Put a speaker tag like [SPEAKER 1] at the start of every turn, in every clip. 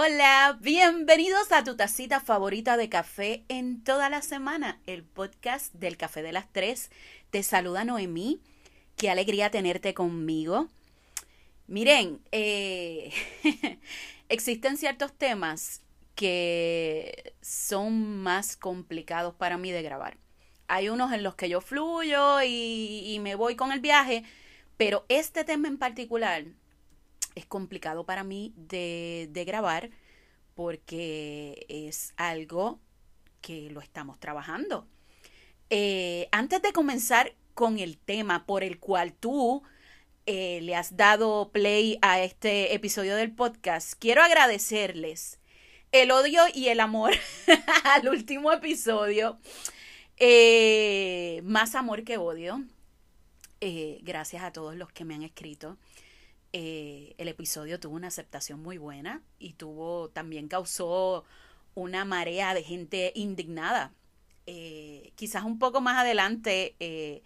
[SPEAKER 1] Hola, bienvenidos a tu tacita favorita de café en toda la semana, el podcast del Café de las Tres. Te saluda Noemí, qué alegría tenerte conmigo. Miren, eh, existen ciertos temas que son más complicados para mí de grabar. Hay unos en los que yo fluyo y, y me voy con el viaje, pero este tema en particular es complicado para mí de, grabar porque es algo que lo estamos trabajando. Eh, antes de comenzar con el tema por el cual tú eh, le has dado play a este episodio del podcast, quiero agradecerles el odio y el amor al último episodio. Eh, más amor que odio. gracias a todos los que me han escrito. Eh, el episodio tuvo una aceptación muy buena y tuvo también causó una marea de gente indignada. Eh, quizás un poco más adelante eh,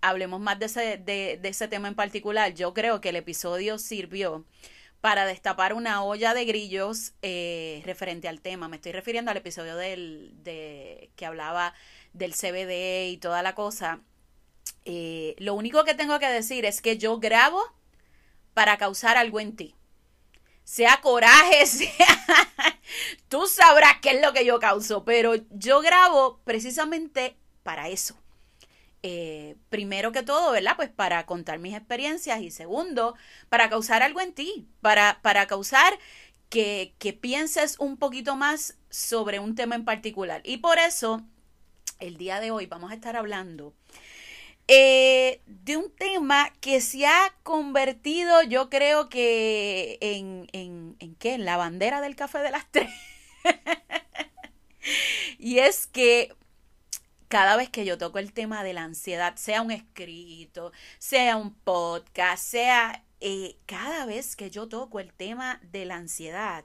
[SPEAKER 1] hablemos más de ese, de, ese tema en particular. Yo creo que el episodio sirvió para destapar una olla de grillos referente al tema. Me estoy refiriendo al episodio del, de, que hablaba del CBD y toda la cosa. lo único que tengo que decir es que yo grabo para causar algo en ti. Sea coraje, sea... Tú sabrás qué es lo que yo causo, pero yo grabo precisamente para eso. Eh, primero que todo, ¿verdad? Pues para contar mis experiencias y segundo, para causar algo en ti, para, para causar que, que pienses un poquito más sobre un tema en particular. Y por eso, el día de hoy vamos a estar hablando eh, de un tema que se ha convertido, yo creo que en, en, en qué, en la bandera del café de las tres. y es que cada vez que yo toco el tema de la ansiedad, sea un escrito, sea un podcast, sea eh, cada vez que yo toco el tema de la ansiedad,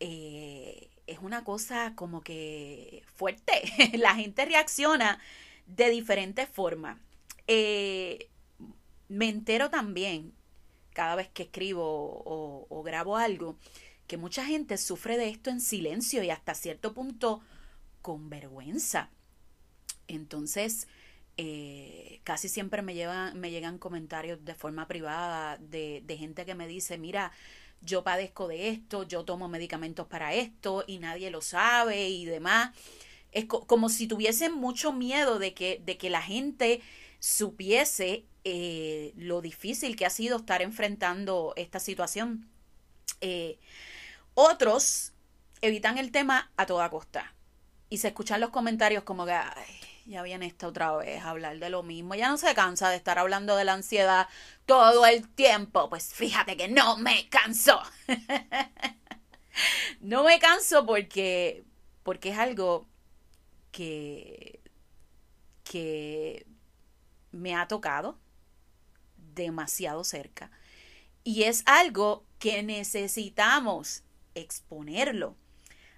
[SPEAKER 1] eh, es una cosa como que fuerte. la gente reacciona de diferentes formas. Eh, me entero también, cada vez que escribo o, grabo algo, que mucha gente sufre de esto en silencio y hasta cierto punto con vergüenza. Entonces, eh, casi siempre me, llegan comentarios de forma privada de, de, gente que me dice, mira, yo padezco de esto, yo tomo medicamentos para esto y nadie lo sabe y demás es como si tuviesen mucho miedo de que, de que la gente supiese eh, lo difícil que ha sido estar enfrentando esta situación. Eh, otros evitan el tema a toda costa y se escuchan los comentarios como que ya viene esta otra vez a hablar de lo mismo, ya no se cansa de estar hablando de la ansiedad todo el tiempo. Pues fíjate que no me canso. no me canso porque, porque es algo que, que me ha tocado demasiado cerca. Y es algo que necesitamos exponerlo,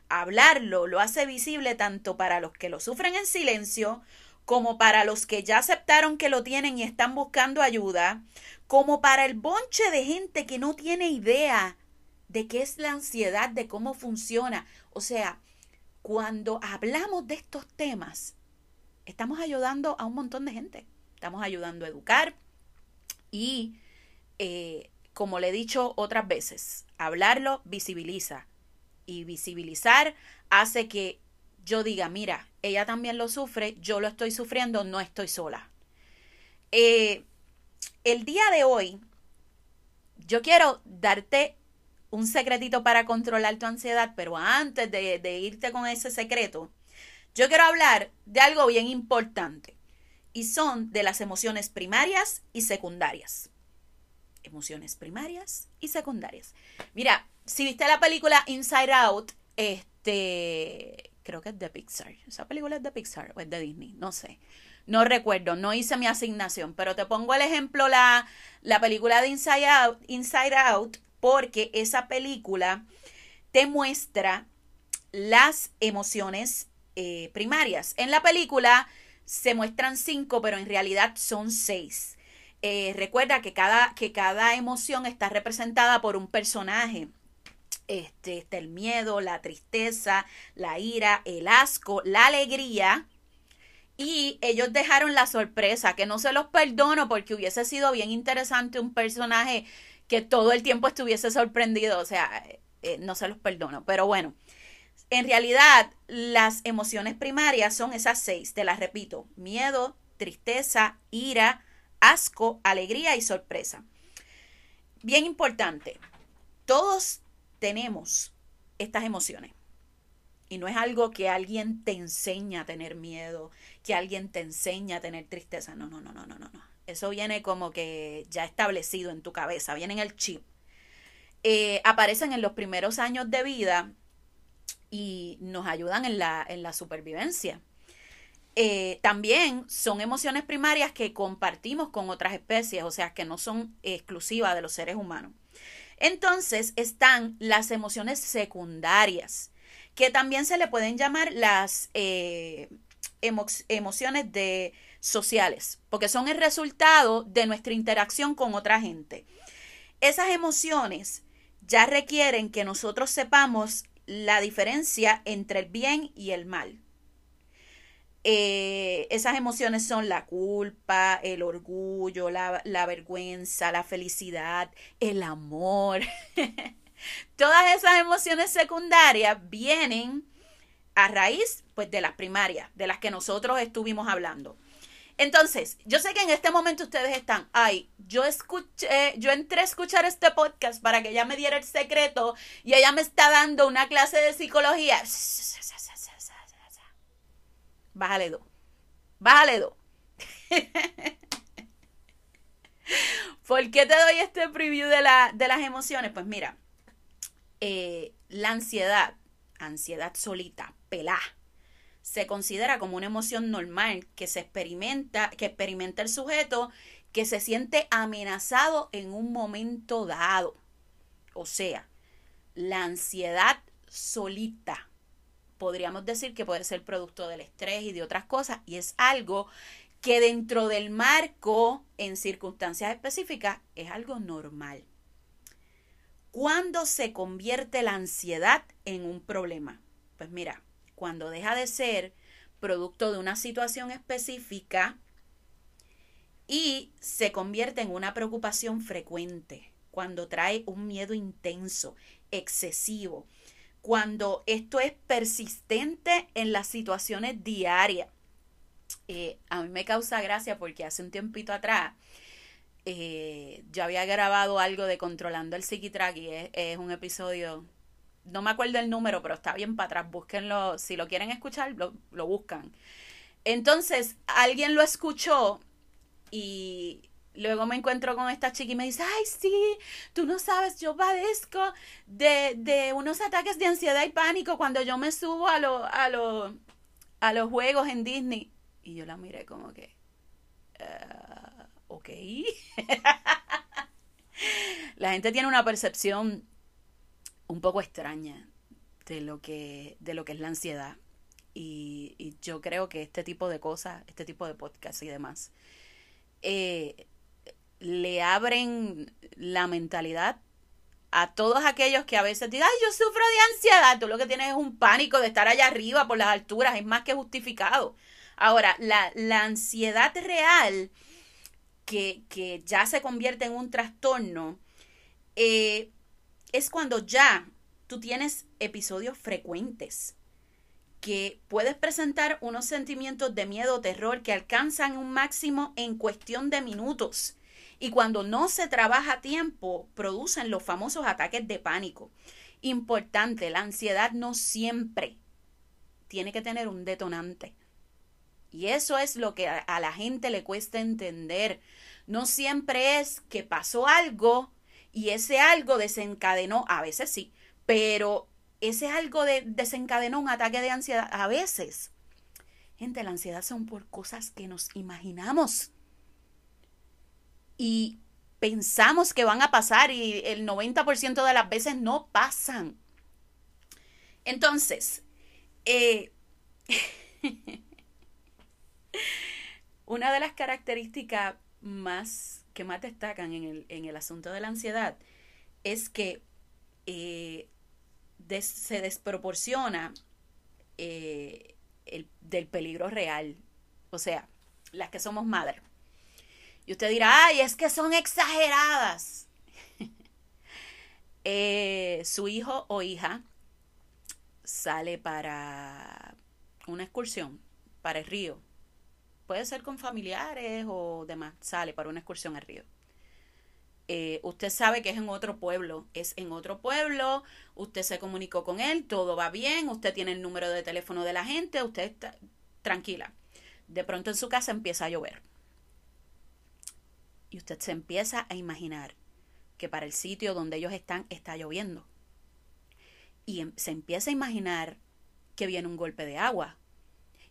[SPEAKER 1] hablarlo, lo hace visible tanto para los que lo sufren en silencio, como para los que ya aceptaron que lo tienen y están buscando ayuda, como para el bonche de gente que no tiene idea de qué es la ansiedad, de cómo funciona. O sea, cuando hablamos de estos temas, estamos ayudando a un montón de gente. Estamos ayudando a educar y, eh, como le he dicho otras veces, hablarlo visibiliza. Y visibilizar hace que yo diga, mira, ella también lo sufre, yo lo estoy sufriendo, no estoy sola. Eh, el día de hoy, yo quiero darte un secretito para controlar tu ansiedad, pero antes de, irte con ese secreto, yo quiero hablar de algo bien importante y son de las emociones primarias y secundarias. Emociones primarias y secundarias. Mira, si viste la película Inside Out, este, creo que es de Pixar. ¿Esa película es de Pixar o es de Disney? No sé. No recuerdo, no hice mi asignación, pero te pongo el ejemplo, la, la película de Inside Out, Inside Out porque esa película te muestra las emociones eh, primarias. En la película se muestran cinco, pero en realidad son seis. Eh, recuerda que cada, que cada emoción está representada por un personaje. Este, está el miedo, la tristeza, la ira, el asco, la alegría. Y ellos dejaron la sorpresa, que no se los perdono porque hubiese sido bien interesante un personaje que todo el tiempo estuviese sorprendido. O sea, eh, no se los perdono. Pero bueno, en realidad las emociones primarias son esas seis, te las repito, miedo, tristeza, ira, asco, alegría y sorpresa. Bien importante, todos tenemos estas emociones. Y no es algo que alguien te enseña a tener miedo, que alguien te enseña a tener tristeza. No, no, no, no, no, no. Eso viene como que ya establecido en tu cabeza, viene en el chip. Eh, aparecen en los primeros años de vida y nos ayudan en la, en la supervivencia. Eh, también son emociones primarias que compartimos con otras especies, o sea, que no son exclusivas de los seres humanos. Entonces están las emociones secundarias, que también se le pueden llamar las eh, emociones de sociales, porque son el resultado de nuestra interacción con otra gente. Esas emociones ya requieren que nosotros sepamos la diferencia entre el bien y el mal. Eh, esas emociones son la culpa, el orgullo, la, la vergüenza, la felicidad, el amor. Todas esas emociones secundarias vienen a raíz pues de las primarias, de las que nosotros estuvimos hablando. Entonces, yo sé que en este momento ustedes están, ay, yo escuché, yo entré a escuchar este podcast para que ella me diera el secreto y ella me está dando una clase de psicología. Bájale dos. Bájale dos. ¿Por qué te doy este preview de, la, de las emociones? Pues mira, eh, la ansiedad, ansiedad solita, pelá, se considera como una emoción normal que se experimenta, que experimenta el sujeto que se siente amenazado en un momento dado. O sea, la ansiedad solita podríamos decir que puede ser producto del estrés y de otras cosas, y es algo que dentro del marco, en circunstancias específicas, es algo normal. ¿Cuándo se convierte la ansiedad en un problema? Pues mira, cuando deja de ser producto de una situación específica y se convierte en una preocupación frecuente, cuando trae un miedo intenso, excesivo, cuando esto es persistente en las situaciones diarias. Eh, a mí me causa gracia porque hace un tiempito atrás eh, yo había grabado algo de Controlando el Psiquitrack es, un episodio, no me acuerdo el número, pero está bien para atrás, búsquenlo, si lo quieren escuchar, lo, buscan. Entonces, alguien lo escuchó y Luego me encuentro con esta chica y me dice, ay, sí, tú no sabes, yo padezco de, de unos ataques de ansiedad y pánico cuando yo me subo a, lo, a, lo, a los juegos en Disney. Y yo la miré como que, uh, ok. la gente tiene una percepción un poco extraña de lo que, de lo que es la ansiedad. Y, y yo creo que este tipo de cosas, este tipo de podcast y demás, eh, le abren la mentalidad a todos aquellos que a veces dicen, ay, yo sufro de ansiedad, tú lo que tienes es un pánico de estar allá arriba por las alturas, es más que justificado. Ahora, la, la ansiedad real, que, que, ya se convierte en un trastorno, eh, es cuando ya tú tienes episodios frecuentes que puedes presentar unos sentimientos de miedo o terror que alcanzan un máximo en cuestión de minutos y cuando no se trabaja a tiempo, producen los famosos ataques de pánico. Importante, la ansiedad no siempre tiene que tener un detonante. Y eso es lo que a, la gente le cuesta entender. No siempre es que pasó algo y ese algo desencadenó, a veces sí, pero ese algo de, desencadenó un ataque de ansiedad, a veces. Gente, la ansiedad son por cosas que nos imaginamos y pensamos que van a pasar y el 90% de las veces no pasan. Entonces, eh, una de las características más que más destacan en el, asunto de la ansiedad es que eh, se desproporciona eh, el, del peligro real. O sea, las que somos madres. Y usted dirá, ay, es que son exageradas. Eh, su hijo o hija sale para una excursión, para el río. Puede ser con familiares o demás. Sale para una excursión al río. Eh, usted sabe que es en otro pueblo, es en otro pueblo, usted se comunicó con él, todo va bien, usted tiene el número de teléfono de la gente, usted está tranquila. De pronto en su casa empieza a llover. Y usted se empieza a imaginar que para el sitio donde ellos están está lloviendo. Y em, se empieza a imaginar que viene un golpe de agua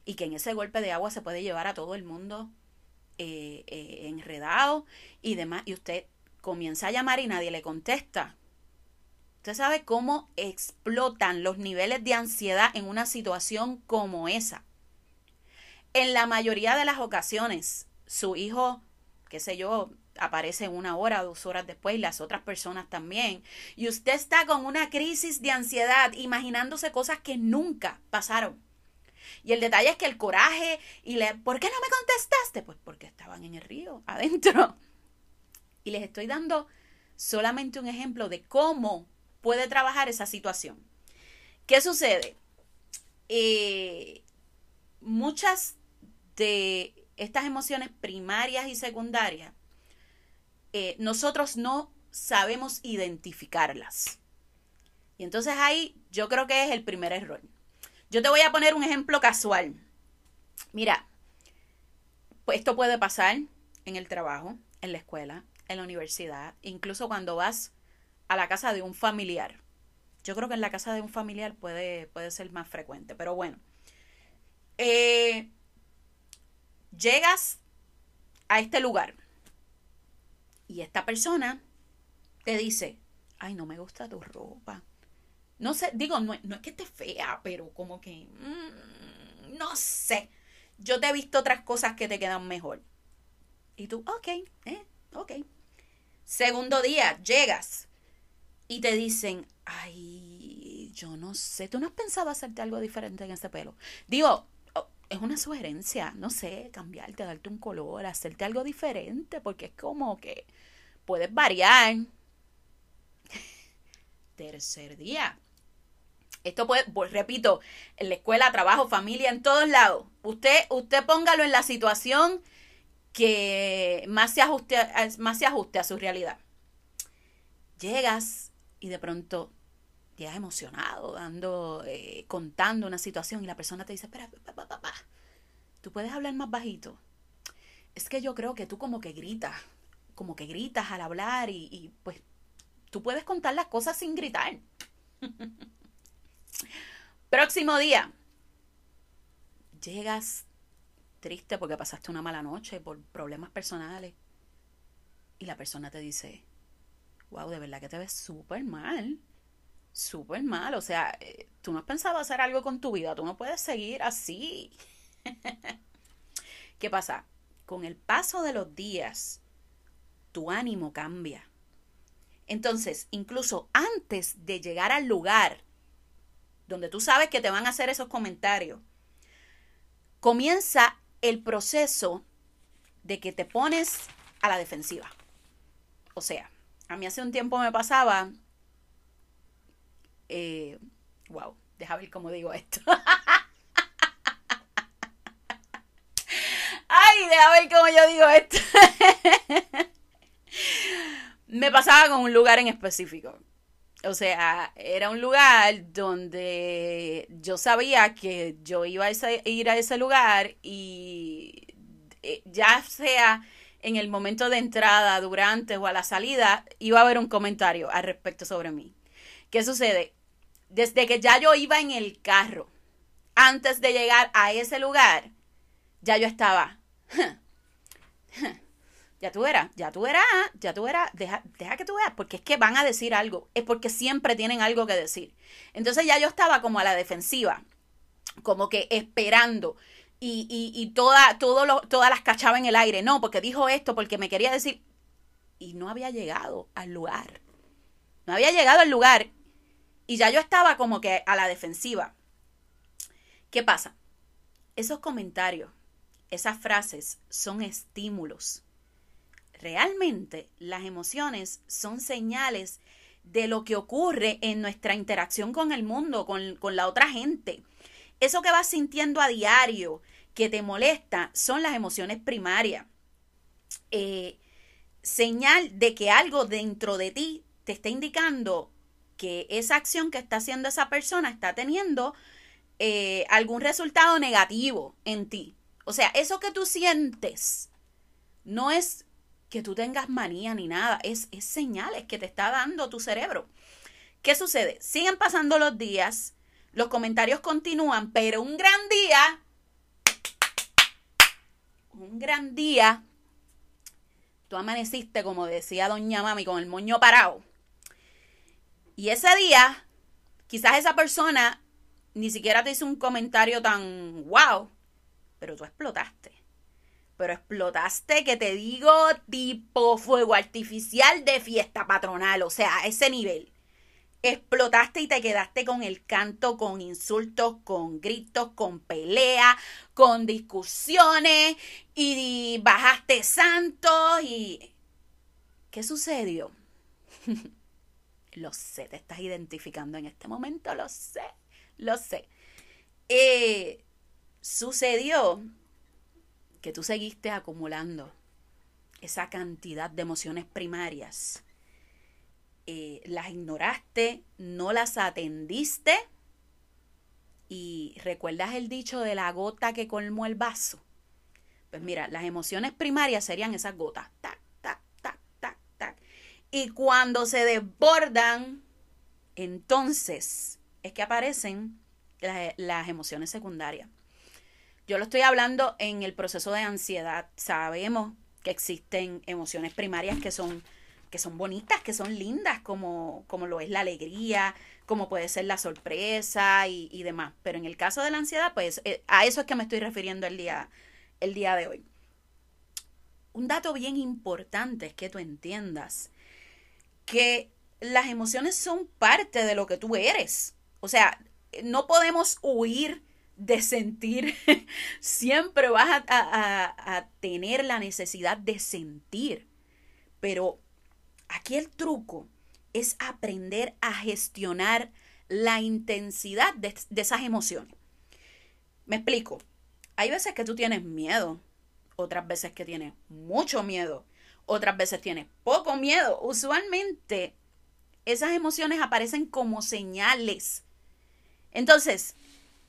[SPEAKER 1] y que en ese golpe de agua se puede llevar a todo el mundo eh, eh, enredado y demás. Y usted comienza a llamar y nadie le contesta. Usted sabe cómo explotan los niveles de ansiedad en una situación como esa. En la mayoría de las ocasiones, su hijo, qué sé yo, aparece una hora, dos horas después y las otras personas también. Y usted está con una crisis de ansiedad, imaginándose cosas que nunca pasaron. Y el detalle es que el coraje y le, ¿por qué no me contestaste? Pues porque estaban en el río, adentro. Y les estoy dando solamente un ejemplo de cómo puede trabajar esa situación. ¿Qué sucede? Eh, muchas de estas emociones primarias y secundarias, eh, nosotros no sabemos identificarlas. Y entonces ahí yo creo que es el primer error. Yo te voy a poner un ejemplo casual. Mira, pues esto puede pasar en el trabajo, en la escuela, en la universidad, incluso cuando vas a la casa de un familiar. Yo creo que en la casa de un familiar puede, puede ser más frecuente, pero bueno. Eh, llegas a este lugar y esta persona te dice, ay, no me gusta tu ropa. No sé, digo, no, es que esté fea, pero como que, mm, no sé. Yo te he visto otras cosas que te quedan mejor. Y tú, ok, eh, ok. Segundo día, llegas y te dicen, ay, yo no sé, tú no has pensado hacerte algo diferente en ese pelo. Digo, es una sugerencia, no sé, cambiarte, darte un color, hacerte algo diferente, porque es como que puedes variar. Tercer día. Esto puede, pues, repito, en la escuela, trabajo, familia, en todos lados. Usted, usted póngalo en la situación que más se ajuste, más se ajuste a su realidad. Llegas y de pronto llegas emocionado, dando, eh, contando una situación y la persona te dice, espera, papá, papá, tú puedes hablar más bajito. Es que yo creo que tú como que gritas, como que gritas al hablar y, y pues tú puedes contar las cosas sin gritar. Próximo día. Llegas triste porque pasaste una mala noche por problemas personales. Y la persona te dice, wow, de verdad que te ves súper mal. Súper mal. O sea, eh, tú no has pensado hacer algo con tu vida. Tú no puedes seguir así. ¿Qué pasa? Con el paso de los días, tu ánimo cambia. Entonces, incluso antes de llegar al lugar donde tú sabes que te van a hacer esos comentarios, comienza el proceso de que te pones a la defensiva. O sea, a mí hace un tiempo me pasaba, eh, wow, deja ver cómo digo esto. Ay, deja ver cómo yo digo esto. me pasaba con un lugar en específico. O sea, era un lugar donde yo sabía que yo iba a ir a ese lugar y eh, ya sea en el momento de entrada, durante o a la salida, iba a haber un comentario al respecto sobre mí. ¿Qué sucede? Desde que ya yo iba en el carro, antes de llegar a ese lugar, ya yo estaba ya tú verás, ya tú verás, ya tú verás, deja, deja que tú veas, porque es que van a decir algo, es porque siempre tienen algo que decir. Entonces ya yo estaba como a la defensiva, como que esperando. Y, y, y toda, todo lo, todas las cachaba en el aire. No, porque dijo esto, porque me quería decir. Y no había llegado al lugar. No había llegado al lugar. Y ya yo estaba como que a la defensiva. ¿Qué pasa? Esos comentarios, esas frases son estímulos. Realmente las emociones son señales de lo que ocurre en nuestra interacción con el mundo, con, la otra gente. Eso que vas sintiendo a diario, que te molesta, son las emociones primarias. Eh, señal de que algo dentro de ti te está indicando que esa acción que está haciendo esa persona está teniendo eh, algún resultado negativo en ti. O sea, eso que tú sientes no es que tú tengas manía ni nada, es, es señales que te está dando tu cerebro. ¿Qué sucede? Siguen pasando los días, los comentarios continúan, pero un gran día, un gran día, tú amaneciste, como decía doña Mami, con el moño parado. Y ese día, quizás esa persona ni siquiera te hizo un comentario tan wow, pero tú explotaste pero explotaste, que te digo, tipo fuego artificial de fiesta patronal, o sea, a ese nivel. Explotaste y te quedaste con el canto, con insultos, con gritos, con pelea, con discusiones y bajaste santos y... ¿Qué sucedió? lo sé, te estás identificando en este momento, lo sé, lo sé. Eh, sucedió que tú seguiste acumulando esa cantidad de emociones primarias, eh, las ignoraste, no las atendiste y recuerdas el dicho de la gota que colmó el vaso. Pues mira, las emociones primarias serían esas gotas, tac, tac, tac, tac, tac. Y cuando se desbordan, entonces es que aparecen las emociones secundarias. Yo lo estoy hablando en el proceso de ansiedad. Sabemos que existen emociones primarias que son, que son bonitas, que son lindas, como, como lo es la alegría, como puede ser la sorpresa y, demás. Pero en el caso de la ansiedad, pues eh, a eso es que me estoy refiriendo el día, el día de hoy. Un dato bien importante es que tú entiendas que las emociones son parte de lo que tú eres. O sea, no podemos huir de sentir, siempre vas a, tener la necesidad de sentir. Pero aquí el truco es aprender a gestionar la intensidad de, de, esas emociones. Me explico. Hay veces que tú tienes miedo, otras veces que tienes mucho miedo, otras veces tienes poco miedo. Usualmente esas emociones aparecen como señales. Entonces,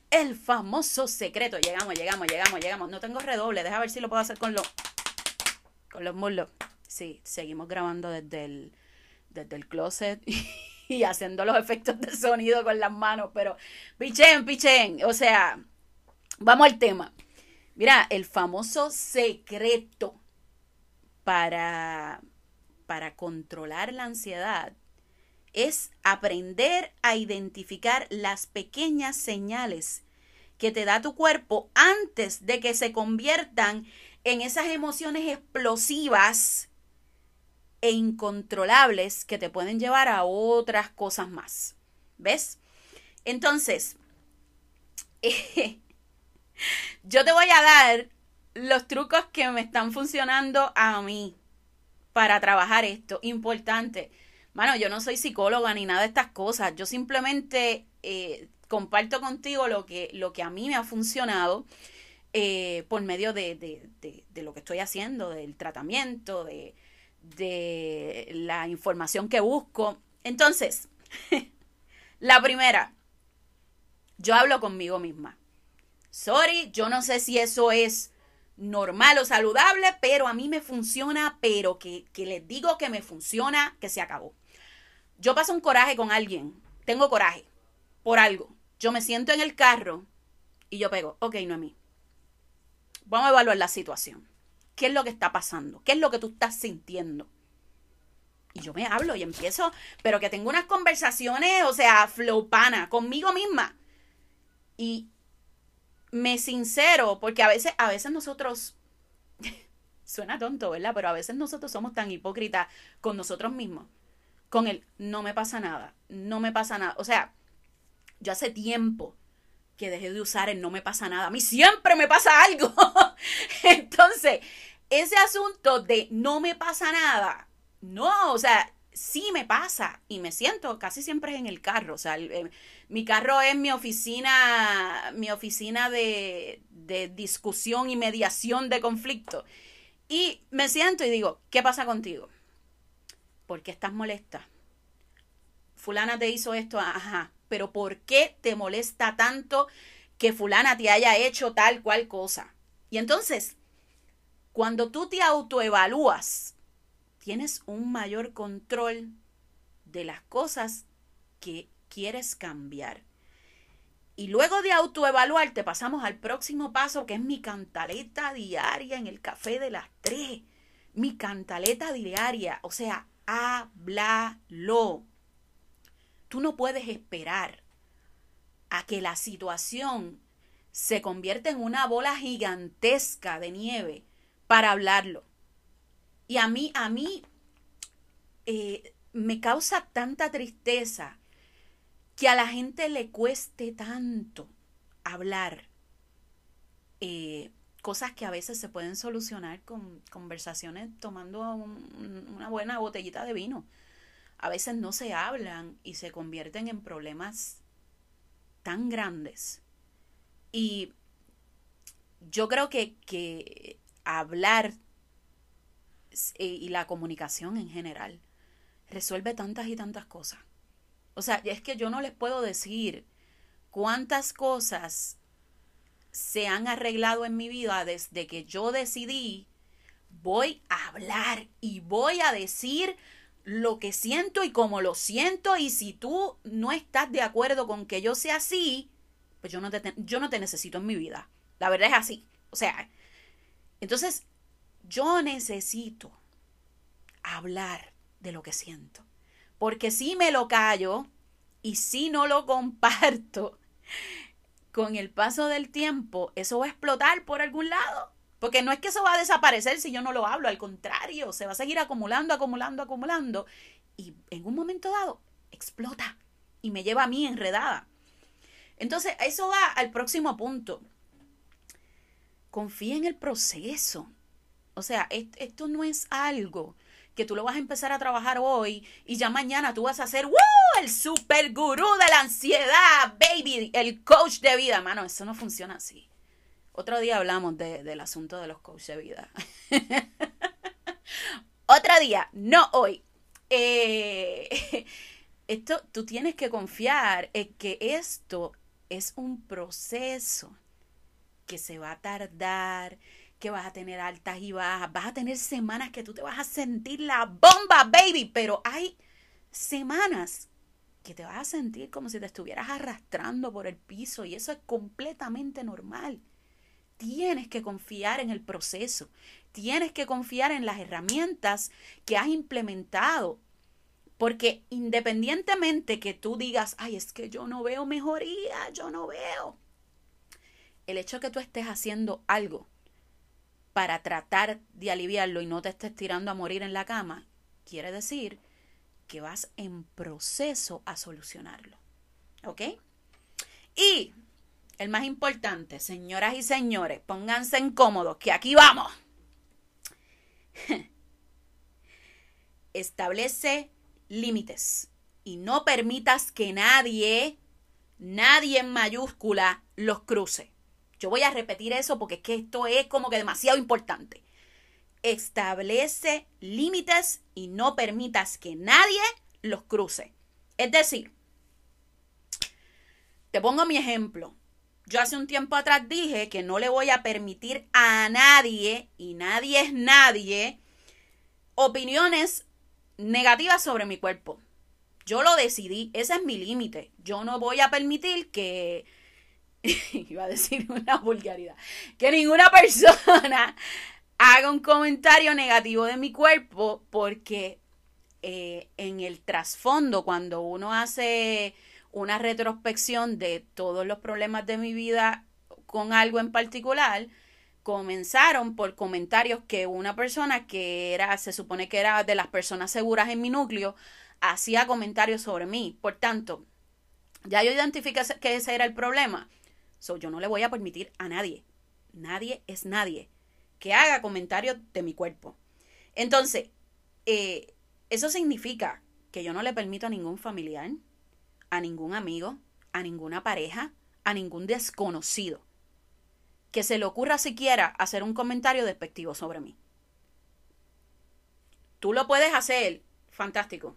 [SPEAKER 1] el famoso secreto. Llegamos, llegamos, llegamos, llegamos. No tengo redoble. Deja ver si lo puedo hacer con los, con los muslos. Sí, seguimos grabando desde el, desde el closet y, haciendo los efectos de sonido con las manos. Pero, pichen, pichen. O sea, vamos al tema. Mira, el famoso secreto para, para controlar la ansiedad es aprender a identificar las pequeñas señales que te da tu cuerpo antes de que se conviertan en esas emociones explosivas e incontrolables que te pueden llevar a otras cosas más. ¿Ves? Entonces, yo te voy a dar los trucos que me están funcionando a mí para trabajar esto. Importante Mano, yo no soy psicóloga ni nada de estas cosas. Yo simplemente eh, comparto contigo lo que, lo que a mí me ha funcionado eh, por medio de, de, lo que estoy haciendo, del tratamiento, de, de la información que busco. Entonces, la primera, yo hablo conmigo misma. Sorry, yo no sé si eso es normal o saludable, pero a mí me funciona, pero que, que les digo que me funciona, que se acabó. Yo paso un coraje con alguien, tengo coraje por algo. Yo me siento en el carro y yo pego, ok, Noemí, vamos a evaluar la situación. ¿Qué es lo que está pasando? ¿Qué es lo que tú estás sintiendo? Y yo me hablo y empiezo, pero que tengo unas conversaciones, o sea, flopana, conmigo misma. Y me sincero, porque a veces, a veces nosotros, suena tonto, ¿verdad? Pero a veces nosotros somos tan hipócritas con nosotros mismos con el no me pasa nada, no me pasa nada. O sea, yo hace tiempo que dejé de usar el no me pasa nada. A mí siempre me pasa algo. Entonces, ese asunto de no me pasa nada, no, o sea, sí me pasa y me siento casi siempre en el carro. O sea, eh, mi carro es mi oficina, mi oficina de, de discusión y mediación de conflicto. Y me siento y digo, ¿qué pasa contigo? ¿Por qué estás molesta? Fulana te hizo esto, ajá, pero ¿por qué te molesta tanto que fulana te haya hecho tal cual cosa? Y entonces, cuando tú te autoevalúas, tienes un mayor control de las cosas que quieres cambiar. Y luego de autoevaluarte pasamos al próximo paso que es mi cantaleta diaria en el café de las tres. Mi cantaleta diaria, o sea, háblalo. Tú no puedes esperar a que la situación se convierta en una bola gigantesca de nieve para hablarlo. Y a mí, a mí, eh, me causa tanta tristeza que a la gente le cueste tanto hablar eh, cosas que a veces se pueden solucionar con conversaciones tomando una buena botellita de vino. A veces no se hablan y se convierten en problemas tan grandes. Y yo creo que, que hablar eh, y la comunicación en general resuelve tantas y tantas cosas. O sea, es que yo no les puedo decir cuántas cosas se han arreglado en mi vida desde que yo decidí voy a hablar y voy a decir lo que siento y cómo lo siento y si tú no estás de acuerdo con que yo sea así, pues yo no te, yo no te necesito en mi vida. La verdad es así. O sea, entonces yo necesito hablar de lo que siento. Porque si me lo callo y si no lo comparto, con el paso del tiempo, eso va a explotar por algún lado. Porque no es que eso va a desaparecer si yo no lo hablo, al contrario, se va a seguir acumulando, acumulando, acumulando. Y en un momento dado, explota y me lleva a mí enredada. Entonces, eso va al próximo punto. Confía en el proceso. O sea, esto no es algo que tú lo vas a empezar a trabajar hoy y ya mañana tú vas a ser el super gurú de la ansiedad, baby, el coach de vida. Mano, eso no funciona así. Otro día hablamos del asunto de los coaches de vida. Otro día, no hoy. Eh, esto, tú tienes que confiar en que esto es un proceso que se va a tardar, que vas a tener altas y bajas, vas a tener semanas que tú te vas a sentir la bomba, baby, pero hay semanas que te vas a sentir como si te estuvieras arrastrando por el piso y eso es completamente normal. Tienes que confiar en el proceso, tienes que confiar en las herramientas que has implementado, porque independientemente que tú digas, ay, es que yo no veo mejoría, yo no veo, el hecho de que tú estés haciendo algo para tratar de aliviarlo y no te estés tirando a morir en la cama, quiere decir que vas en proceso a solucionarlo. ¿Ok? Y el más importante, señoras y señores, pónganse en cómodos, que aquí vamos. Establece límites y no permitas que nadie, nadie en mayúscula, los cruce. Yo voy a repetir eso porque es que esto es como que demasiado importante. Establece límites y no permitas que nadie los cruce. Es decir, te pongo mi ejemplo. Yo hace un tiempo atrás dije que no le voy a permitir a nadie, y nadie es nadie, opiniones negativas sobre mi cuerpo. Yo lo decidí, ese es mi límite. Yo no voy a permitir que iba a decir una vulgaridad, que ninguna persona haga un comentario negativo de mi cuerpo porque eh, en el trasfondo, cuando uno hace una retrospección de todos los problemas de mi vida con algo en particular, comenzaron por comentarios que una persona que era, se supone que era de las personas seguras en mi núcleo, hacía comentarios sobre mí. Por tanto, ya yo identifiqué que ese era el problema. Yo no le voy a permitir a nadie, nadie es nadie, que haga comentarios de mi cuerpo. Entonces, eh, eso significa que yo no le permito a ningún familiar, a ningún amigo, a ninguna pareja, a ningún desconocido que se le ocurra siquiera hacer un comentario despectivo sobre mí. Tú lo puedes hacer, fantástico.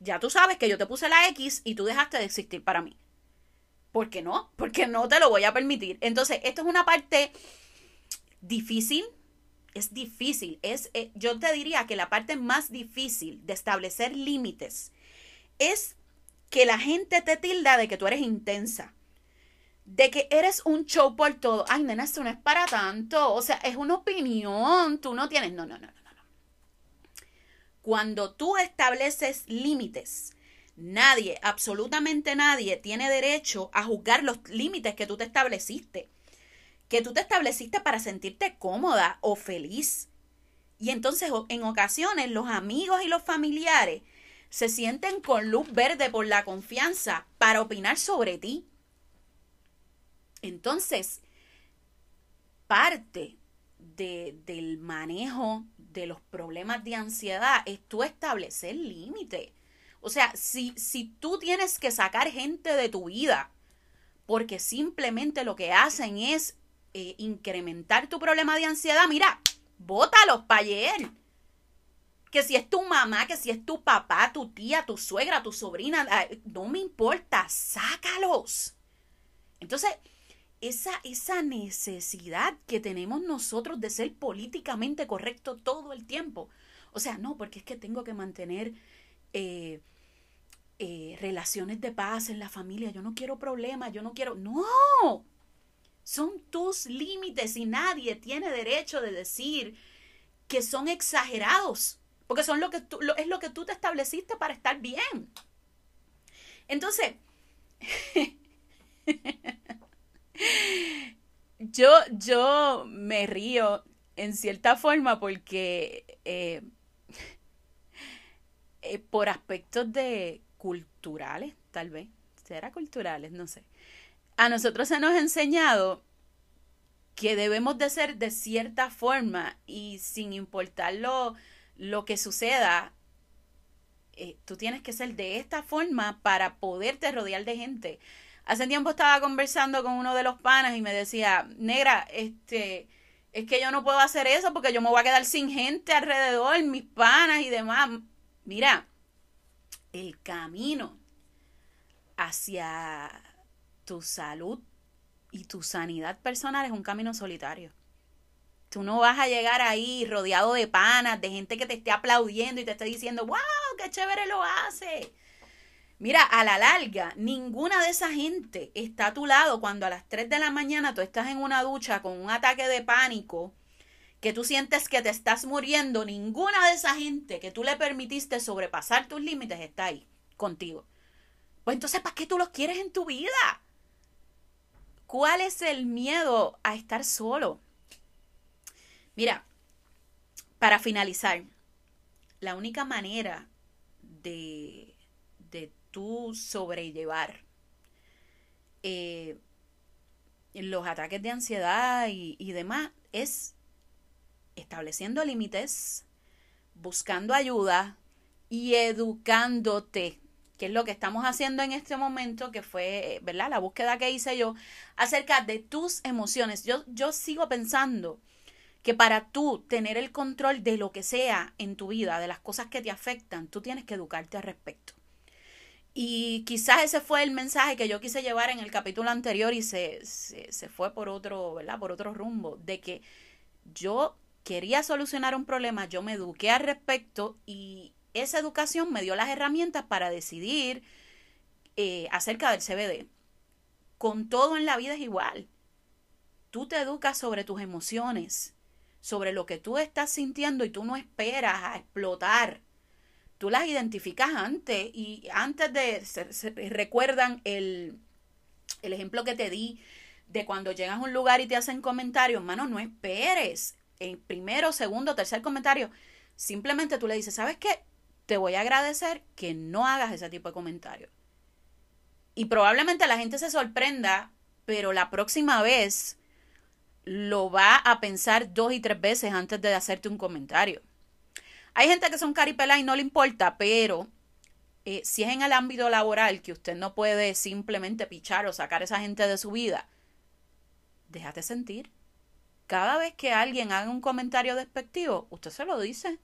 [SPEAKER 1] Ya tú sabes que yo te puse la X y tú dejaste de existir para mí. ¿Por qué no? Porque no te lo voy a permitir. Entonces, esto es una parte difícil. Es difícil. Es, eh, yo te diría que la parte más difícil de establecer límites es que la gente te tilda de que tú eres intensa de que eres un show por todo. Ay, nena, esto no es para tanto. O sea, es una opinión. Tú no tienes. No, no, no, no, no. Cuando tú estableces límites, nadie, absolutamente nadie, tiene derecho a juzgar los límites que tú te estableciste. Que tú te estableciste para sentirte cómoda o feliz. Y entonces, en ocasiones, los amigos y los familiares se sienten con luz verde por la confianza para opinar sobre ti entonces, parte del manejo de los problemas de ansiedad es tú establecer límites. O sea, si, si tú tienes que sacar gente de tu vida porque simplemente lo que hacen es eh, incrementar tu problema de ansiedad, mira, bótalos para ayer. Que si es tu mamá, que si es tu papá, tu tía, tu suegra, tu sobrina, no me importa, sácalos. Entonces, esa, esa necesidad que tenemos nosotros de ser políticamente correcto todo el tiempo. O sea, no, porque es que tengo que mantener eh, eh, relaciones de paz en la familia. Yo no quiero problemas, yo no quiero... No, son tus límites y nadie tiene derecho de decir que son exagerados, porque son lo que tú, es lo que tú te estableciste para estar bien. Entonces, yo, yo me río en cierta forma porque eh, eh, por aspectos de culturales, tal vez, será culturales, no sé. A nosotros se nos ha enseñado que debemos de ser de cierta forma y sin importar lo, lo que suceda, eh, tú tienes que ser de esta forma para poderte rodear de gente. Hace tiempo estaba conversando con uno de los panas y me decía, negra, este, es que yo no puedo hacer eso porque yo me voy a quedar sin gente alrededor, mis panas y demás. Mira, el camino hacia tu salud y tu sanidad personal es un camino solitario. Tú no vas a llegar ahí rodeado de panas, de gente que te esté aplaudiendo y te esté diciendo, wow, qué chévere lo hace. Mira, a la larga, ninguna de esa gente está a tu lado cuando a las 3 de la mañana tú estás en una ducha con un ataque de pánico, que tú sientes que te estás muriendo. Ninguna de esa gente que tú le permitiste sobrepasar tus límites está ahí contigo. Pues entonces, ¿para qué tú los quieres en tu vida? ¿Cuál es el miedo a estar solo? Mira, para finalizar, la única manera de, de tú sobrellevar eh, los ataques de ansiedad y, y demás es estableciendo límites, buscando ayuda y educándote, que es lo que estamos haciendo en este momento, que fue, ¿verdad? La búsqueda que hice yo acerca de tus emociones. Yo, yo sigo pensando que para tú tener el control de lo que sea en tu vida, de las cosas que te afectan, tú tienes que educarte al respecto. Y quizás ese fue el mensaje que yo quise llevar en el capítulo anterior y se, se, fue por otro, ¿verdad? Por otro rumbo, de que yo quería solucionar un problema, yo me eduqué al respecto y esa educación me dio las herramientas para decidir eh, acerca del CBD. Con todo en la vida es igual. Tú te educas sobre tus emociones, sobre lo que tú estás sintiendo y tú no esperas a explotar tú las identificas antes y antes de, recuerdan el, ejemplo que te di de cuando llegas a un lugar y te hacen comentarios, hermano, no esperes. En primero, segundo, tercer comentario, simplemente tú le dices, ¿sabes qué? te voy a agradecer que no hagas ese tipo de comentarios. Y probablemente la gente se sorprenda, pero la próxima vez lo va a pensar dos y tres veces antes de hacerte un comentario. Hay gente que son caripela y no le importa, pero eh, si es en el ámbito laboral que usted no puede simplemente pichar o sacar a esa gente de su vida, déjate sentir. Cada vez que alguien haga un comentario despectivo, usted se lo dice.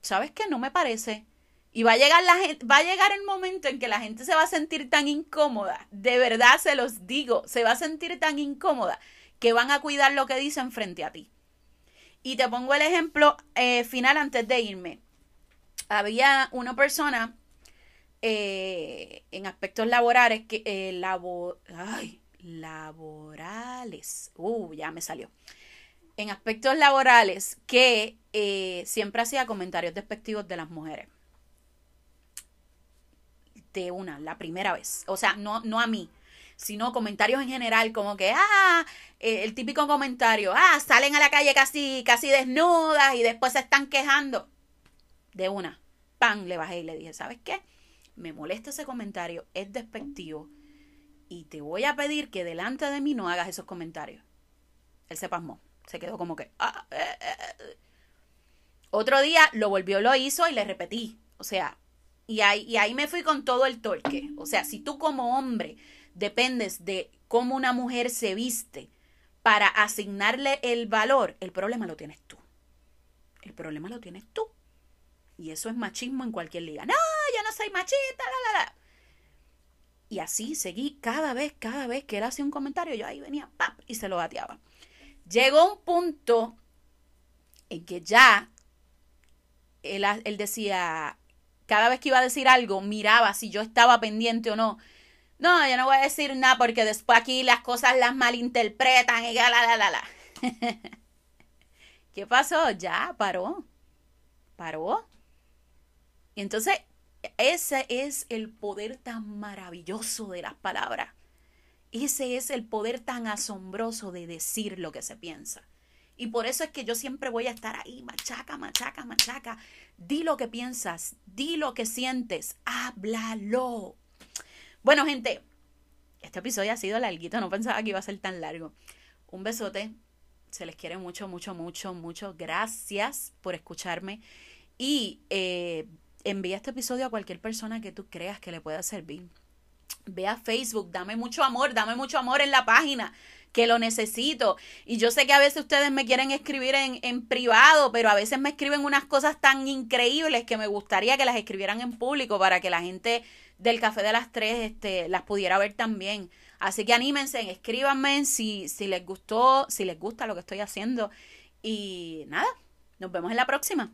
[SPEAKER 1] ¿Sabes qué? No me parece. Y va a llegar la gente, va a llegar el momento en que la gente se va a sentir tan incómoda, de verdad se los digo, se va a sentir tan incómoda que van a cuidar lo que dicen frente a ti. Y te pongo el ejemplo eh, final antes de irme. Había una persona eh, en aspectos laborales que eh, laborales. Uh, ya me salió. En aspectos laborales que siempre hacía comentarios despectivos de las mujeres. De una, la primera vez. O sea, no, no a mí, sino comentarios en general, como que, ah, eh, el típico comentario, ah, salen a la calle casi, casi desnudas y después se están quejando. De una, pan, le bajé y le dije, ¿sabes qué? Me molesta ese comentario, es despectivo y te voy a pedir que delante de mí no hagas esos comentarios. Él se pasmó, se quedó como que, ah, eh, eh, Otro día lo volvió, lo hizo y le repetí. O sea, y ahí, y ahí me fui con todo el torque. O sea, si tú como hombre dependes de cómo una mujer se viste para asignarle el valor, el problema lo tienes tú. El problema lo tienes tú. Y eso es machismo en cualquier liga. No, yo no soy machista, la, la, la. Y así seguí cada vez, cada vez que él hacía un comentario, yo ahí venía, ¡pap! y se lo bateaba. Llegó un punto en que ya él, él decía, cada vez que iba a decir algo, miraba si yo estaba pendiente o no no, yo no voy a decir nada porque después aquí las cosas las malinterpretan y la, la, la, la. ¿Qué pasó? Ya, paró. Paró. Y entonces, ese es el poder tan maravilloso de las palabras. Ese es el poder tan asombroso de decir lo que se piensa. Y por eso es que yo siempre voy a estar ahí, machaca, machaca, machaca. Di lo que piensas, di lo que sientes, háblalo. Bueno, gente, este episodio ha sido larguito, no pensaba que iba a ser tan largo. Un besote, se les quiere mucho, mucho, mucho, mucho. Gracias por escucharme y eh, envía este episodio a cualquier persona que tú creas que le pueda servir. Ve a Facebook, dame mucho amor, dame mucho amor en la página que lo necesito. Y yo sé que a veces ustedes me quieren escribir en, en, privado, pero a veces me escriben unas cosas tan increíbles que me gustaría que las escribieran en público para que la gente del Café de las Tres este, las pudiera ver también. Así que anímense, escríbanme si, si les gustó, si les gusta lo que estoy haciendo. Y nada, nos vemos en la próxima.